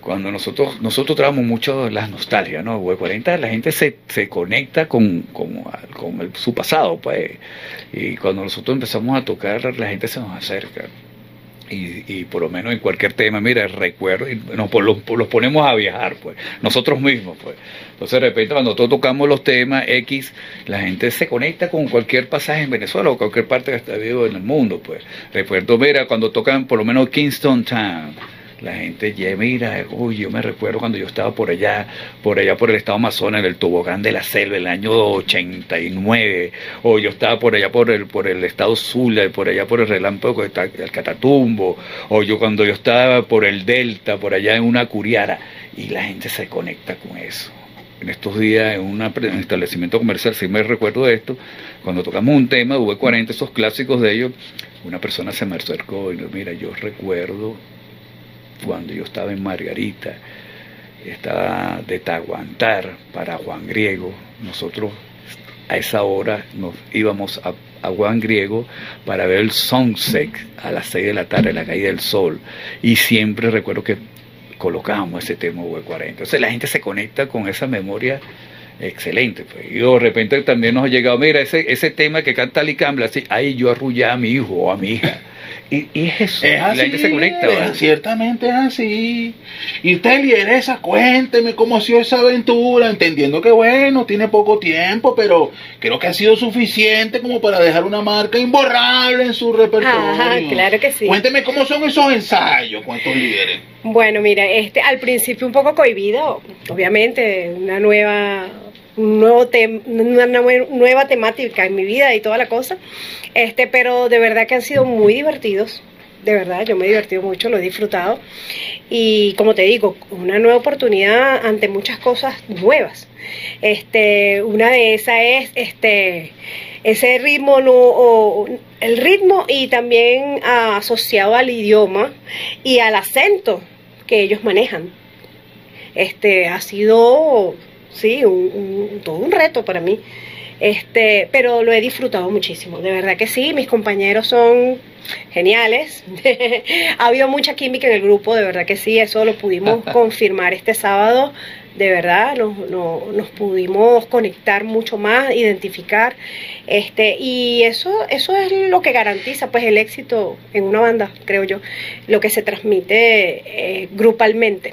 Cuando nosotros, nosotros trabajamos mucho las nostalgias, ¿no? V40, la gente se, se conecta con, con, con el- su pasado, pues. Y cuando nosotros empezamos a tocar, la gente se nos acerca. Y, y por lo menos en cualquier tema, mira, recuerdo, nos los, los ponemos a viajar, pues, nosotros mismos, pues. Entonces, de repente, cuando nosotros tocamos los temas X, la gente se conecta con cualquier pasaje en Venezuela o cualquier parte que está vivo en el mundo, pues. Recuerdo, mira, cuando tocan por lo menos Kingston Town, la gente ya mira, uy, yo me recuerdo cuando yo estaba por allá, por allá por el estado Amazonas, en el tobogán de la selva, el año 89, o yo estaba por allá por el, por el estado Zulia, por allá por el relámpago del Catatumbo, o yo cuando yo estaba por el Delta, por allá en una curiara, y la gente se conecta con eso. En estos días, en un establecimiento comercial, si me recuerdo esto, cuando tocamos un tema, V40, esos clásicos de ellos, una persona se me acercó y dijo, mira, yo recuerdo cuando yo estaba en Margarita, estaba de Taguantar para Juan Griego, nosotros a esa hora nos íbamos a, Juan Griego para ver el sunset a las 6 de la tarde, la caída del sol, y siempre recuerdo que colocábamos ese tema V40. Entonces la gente se conecta con esa memoria excelente. Pues. Y de repente también nos ha llegado, mira, ese, ese tema que canta Ali Campbell, así, ahí yo arrullé a mi hijo o a mi hija. Y, y es eso, Es y la así, gente se conecta. ciertamente es así. Y usted, lideresa, cuénteme cómo ha sido esa aventura, entendiendo que bueno, tiene poco tiempo, pero creo que ha sido suficiente como para dejar una marca imborrable en su repertorio. Ajá, claro que sí. Cuénteme cómo son esos ensayos con estos líderes. Bueno, mira, este al principio un poco cohibido, obviamente, una nueva nuevo tem- una nue- nueva temática en mi vida y toda la cosa. Este, pero de verdad que han sido muy divertidos. De verdad, yo me he divertido mucho, lo he disfrutado. Y como te digo, una nueva oportunidad ante muchas cosas nuevas. Este, una de esas es este ese ritmo el ritmo y también ah, asociado al idioma y al acento que ellos manejan. Este ha sido sí un, un- todo un reto para mí. Este, pero lo he disfrutado muchísimo, de verdad que sí, mis compañeros son geniales. ha habido mucha química en el grupo, de verdad que sí, eso lo pudimos confirmar este sábado. De verdad, nos, nos, nos pudimos conectar mucho más, identificar, este, y eso, eso es lo que garantiza pues el éxito en una banda, creo yo, lo que se transmite eh, grupalmente.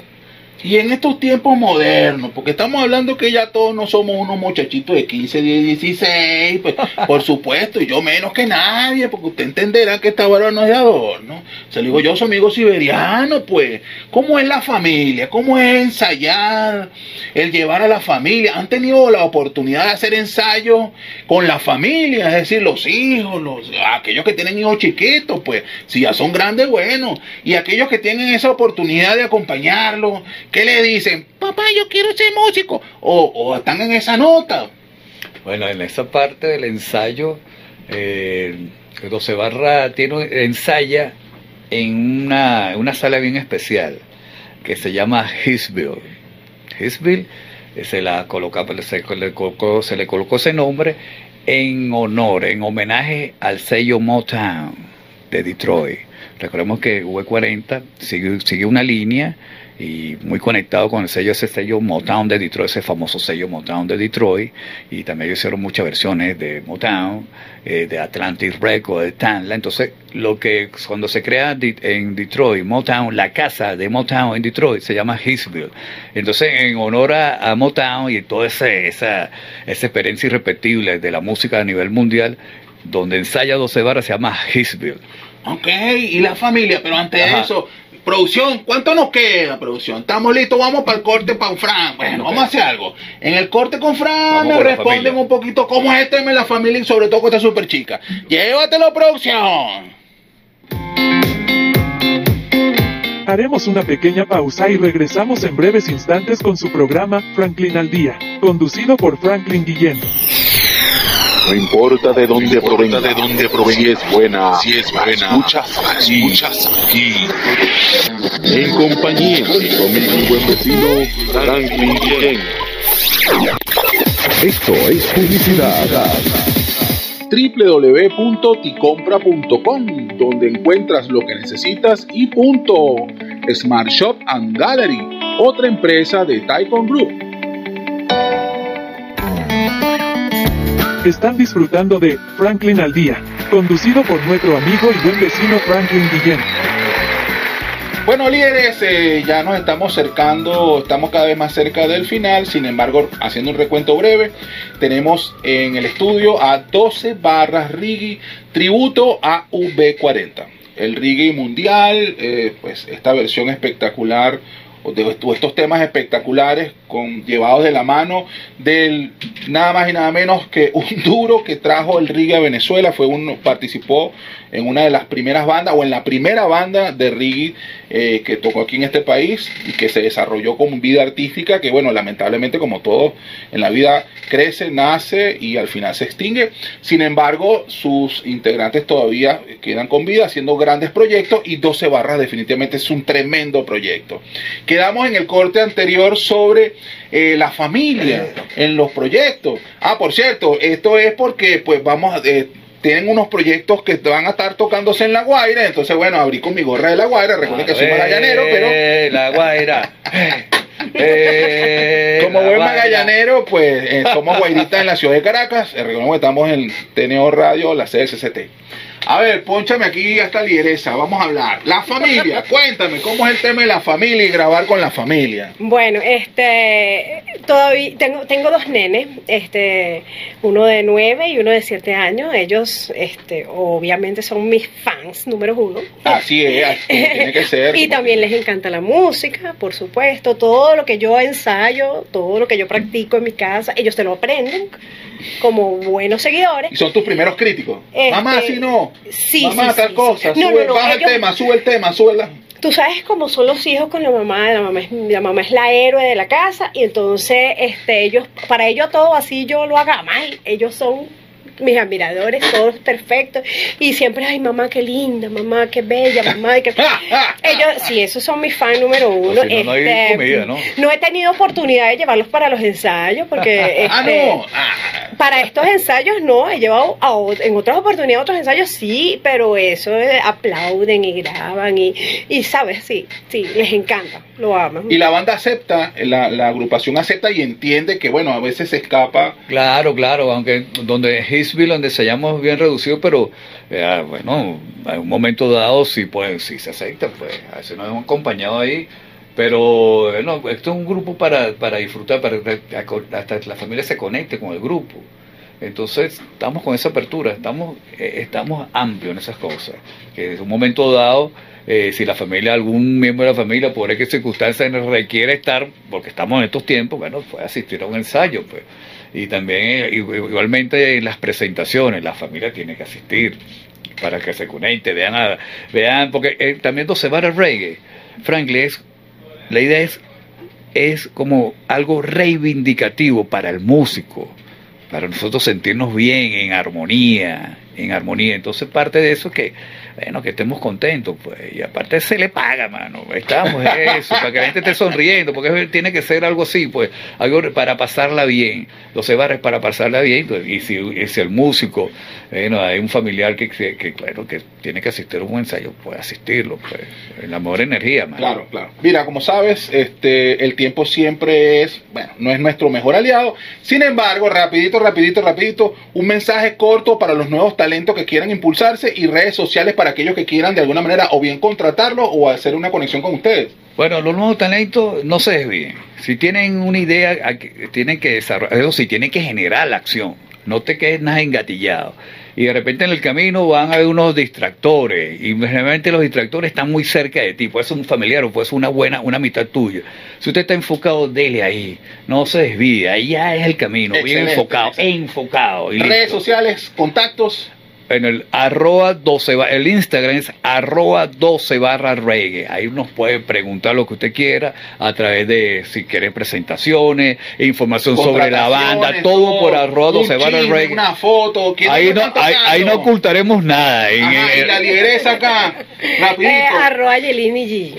Y en estos tiempos modernos, porque estamos hablando que ya todos no somos unos muchachitos de 15, 10, 16, pues, por supuesto, y yo menos que nadie, porque usted entenderá que esta barba no es de adorno. Se lo digo yo, soy amigo siberiano, pues, ¿cómo es la familia? ¿Cómo es ensayar? El llevar a la familia. ¿Han tenido la oportunidad de hacer ensayos con la familia? Es decir, los hijos, los, aquellos que tienen hijos chiquitos, pues, si ya son grandes, bueno. Y aquellos que tienen esa oportunidad de acompañarlos, ¿qué le dicen? Papá, yo quiero ser músico. O, están en esa nota. Bueno, en esa parte del ensayo, eh, 12 Barra tiene, ensaya en una, una sala bien especial que se llama Hisville. Hisville eh, se, la coloca, le colocó, se le colocó ese nombre en honor, en homenaje al sello Motown de Detroit. Recordemos que V40 sigue, sigue una línea y muy conectado con el sello, ese sello Motown de Detroit, ese famoso sello Motown de Detroit, y también hicieron muchas versiones de Motown, eh, de Atlantic Records, de Tanla, entonces lo que cuando se crea en Detroit, Motown, la casa de Motown en Detroit se llama Hitsville, entonces en honor a, Motown y toda esa, esa, esa experiencia irrepetible de la música a nivel mundial, donde ensaya 12 barras se llama Hitsville. Ok, y la familia, pero antes de eso, Producción, ¿cuánto nos queda, producción? Estamos listos, vamos para el corte con Fran. Bueno, vamos a hacer algo. En el corte con Fran me responden un poquito cómo es este tema en la familia y sobre todo con esta super chica. Llévatelo, producción. Haremos una pequeña pausa y regresamos en breves instantes con su programa Franklin al Día, conducido por Franklin Guillén. No importa de dónde provenga, de dónde provenga, es buena, si es buena, escuchas aquí, escuchas aquí. En compañía de mi buen vecino Franklin Guillén. Esto es publicidad www.ticompra.com, donde encuentras lo que necesitas y punto. Smart Shop and Gallery, otra empresa de Taikon Group. Están disfrutando de Franklin al Día, conducido por nuestro amigo y buen vecino Franklin Guillén. Bueno, líderes, eh, ya nos estamos acercando, estamos cada vez más cerca del final. Sin embargo, haciendo un recuento breve, tenemos en el estudio a 12 barras Rigi, tributo a V40. El Rigi mundial, eh, pues esta versión espectacular estos temas espectaculares con, llevados de la mano del nada más y nada menos que un duro que trajo el reggae a Venezuela, fue uno, participó en una de las primeras bandas o en la primera banda de reggae eh, que tocó aquí en este país y que se desarrolló con vida artística que bueno, lamentablemente como todo en la vida crece, nace y al final se extingue. Sin embargo, sus integrantes todavía quedan con vida haciendo grandes proyectos y 12 barras definitivamente es un tremendo proyecto. Quedamos en el corte anterior sobre eh, la familia en los proyectos. Ah, por cierto, esto es porque pues vamos a... Eh, tienen unos proyectos que van a estar tocándose en La Guaira, entonces bueno, abrí con mi gorra de La Guaira, recuerden que soy magallanero, pero... La Guaira. Eh, Como buen magallanero, pues eh, somos guairitas en la ciudad de Caracas, recuerden que estamos en TNO Radio, la CSCT. A ver, ponchame aquí hasta lideresa, vamos a hablar. La familia, cuéntame, ¿cómo es el tema de la familia y grabar con la familia? Bueno, este, todavía tengo, tengo dos nenes, este, uno de nueve y uno de siete años. Ellos, este, obviamente son mis fans número uno. Así es, tiene que ser. y también les encanta la música, por supuesto, todo lo que yo ensayo, todo lo que yo practico en mi casa, ellos se lo aprenden como buenos seguidores. ¿Y son tus primeros críticos? Mamá, si no. Sí, Mamá, sí, tal sí, cosa. No, sube, no, no, baja ellos- el tema, sube el tema, sube Tú sabes cómo son los hijos con la mamá, la mamá es la mamá es la héroe de la casa y entonces este ellos para ellos todo así yo lo haga mal, ellos son mis admiradores, todos perfectos y siempre ay mamá qué linda, mamá qué bella, mamá qué ellos sí esos son mis fans número uno. si no, no hay Este, comida, ¿no? no he tenido oportunidad de llevarlos para los ensayos porque Ah, este, no. Ah, para estos ensayos no, he llevado a en otras oportunidades otros ensayos sí, pero eso eh, aplauden y graban y, y sabes, sí, sí, les encanta, lo aman. Y la banda acepta, la, la agrupación acepta y entiende que, bueno, a veces se escapa. Claro, claro, aunque donde Donde se llama bien reducido, pero eh, bueno, en un momento dado sí, pues, sí se acepta, pues, a veces nos hemos acompañado ahí, pero bueno, esto es un grupo para, para disfrutar, para hasta la familia se conecte con el grupo. Entonces, estamos con esa apertura, estamos, eh, estamos amplios en esas cosas, que en un momento dado, eh, si la familia, algún miembro de la familia, por X circunstancias requiere estar, porque estamos en estos tiempos, bueno, puede asistir a un ensayo, pues. Y también, eh, igualmente, en las presentaciones, la familia tiene que asistir para que se conecte, vean, a- vean porque eh, también 12 barras reggae, frankly, es, la idea es, es como algo reivindicativo para el músico, para nosotros sentirnos bien, en armonía, en armonía. Entonces parte de eso es que, bueno, que estemos contentos, pues, y aparte se le paga, mano, estamos eso, para que la gente esté sonriendo, porque tiene que ser algo así, pues, algo para pasarla bien, los bares para pasarla bien, pues, y si, si el músico, bueno, hay un familiar que, que, claro, que tiene que asistir a un ensayo, puede asistirlo, pues, la mejor energía, mano. Claro, claro. Mira, como sabes, este, el tiempo siempre es, bueno, no es nuestro mejor aliado, sin embargo, rapidito, rapidito, rapidito, un mensaje corto para los nuevos talentos que quieran impulsarse y redes sociales para aquellos que quieran de alguna manera o bien contratarlo o hacer una conexión con ustedes. Bueno, los nuevos talentos no se desvíen. Si tienen una idea, tienen que desarrollar, si tienen que generar la acción. No te quedes nada engatillado. Y de repente en el camino van a haber unos distractores. Y generalmente los distractores están muy cerca de ti. Puede ser un familiar o puede ser una buena, una mitad tuya. Si usted está enfocado, dele ahí. No se desvíe. Ahí ya es el camino. bien enfocado. Enfocado. Redes sociales, contactos en el arroba 12, el Instagram es arroba 12 barra reggae. Ahí nos puede preguntar lo que usted quiera a través de si quiere presentaciones, información sobre la banda, todo, por arroba 12 barra reggae. Una foto, ahí no, ahí, no ocultaremos nada. Ajá, y la lideresa acá, rapidito. Eh, arroba Yelini G.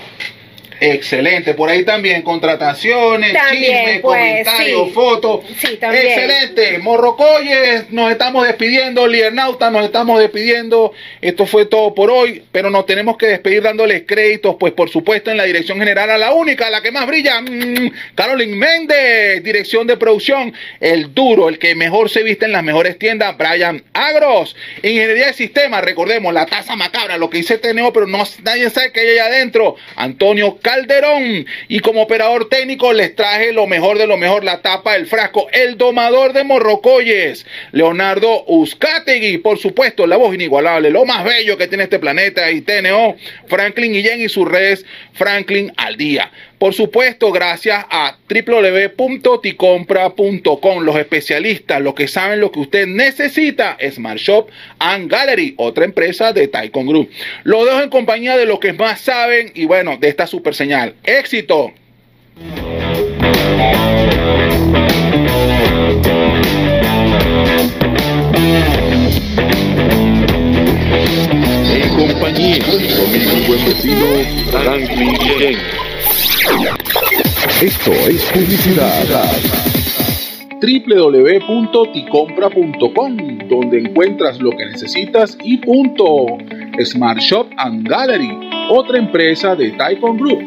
Excelente, por ahí también contrataciones, chismes, pues, comentarios, fotos. Sí, también. Excelente, Morrocoyes, nos estamos despidiendo, Liernauta, nos estamos despidiendo. Esto fue todo por hoy, pero nos tenemos que despedir dándoles créditos, pues por supuesto en la dirección general a la única, la que más brilla, mmm, Carolyn Méndez, dirección de producción, el duro, el que mejor se viste en las mejores tiendas, Brian Agros, ingeniería de sistema, recordemos la taza macabra, lo que dice Teneo, pero no, nadie sabe que hay allá adentro, Antonio Calderón. Y como operador técnico les traje lo mejor de lo mejor, la tapa del frasco, el domador de Morrocoyes, Leonardo Uzcategui, por supuesto, la voz inigualable, lo más bello que tiene este planeta y TNO, Franklin Guillén y sus redes Franklin al día. Por supuesto, gracias a www.ticompra.com, los especialistas, los que saben lo que usted necesita, Smart Shop and Gallery, otra empresa de Taikon Group. Lo dejo en compañía de los que más saben y bueno, de esta super señal. ¡Éxito! En compañía con mi buen vecino Franklin esto es publicidad www.ticompra.com donde encuentras lo que necesitas y punto. Smart Shop and Gallery, otra empresa de Taikon Group.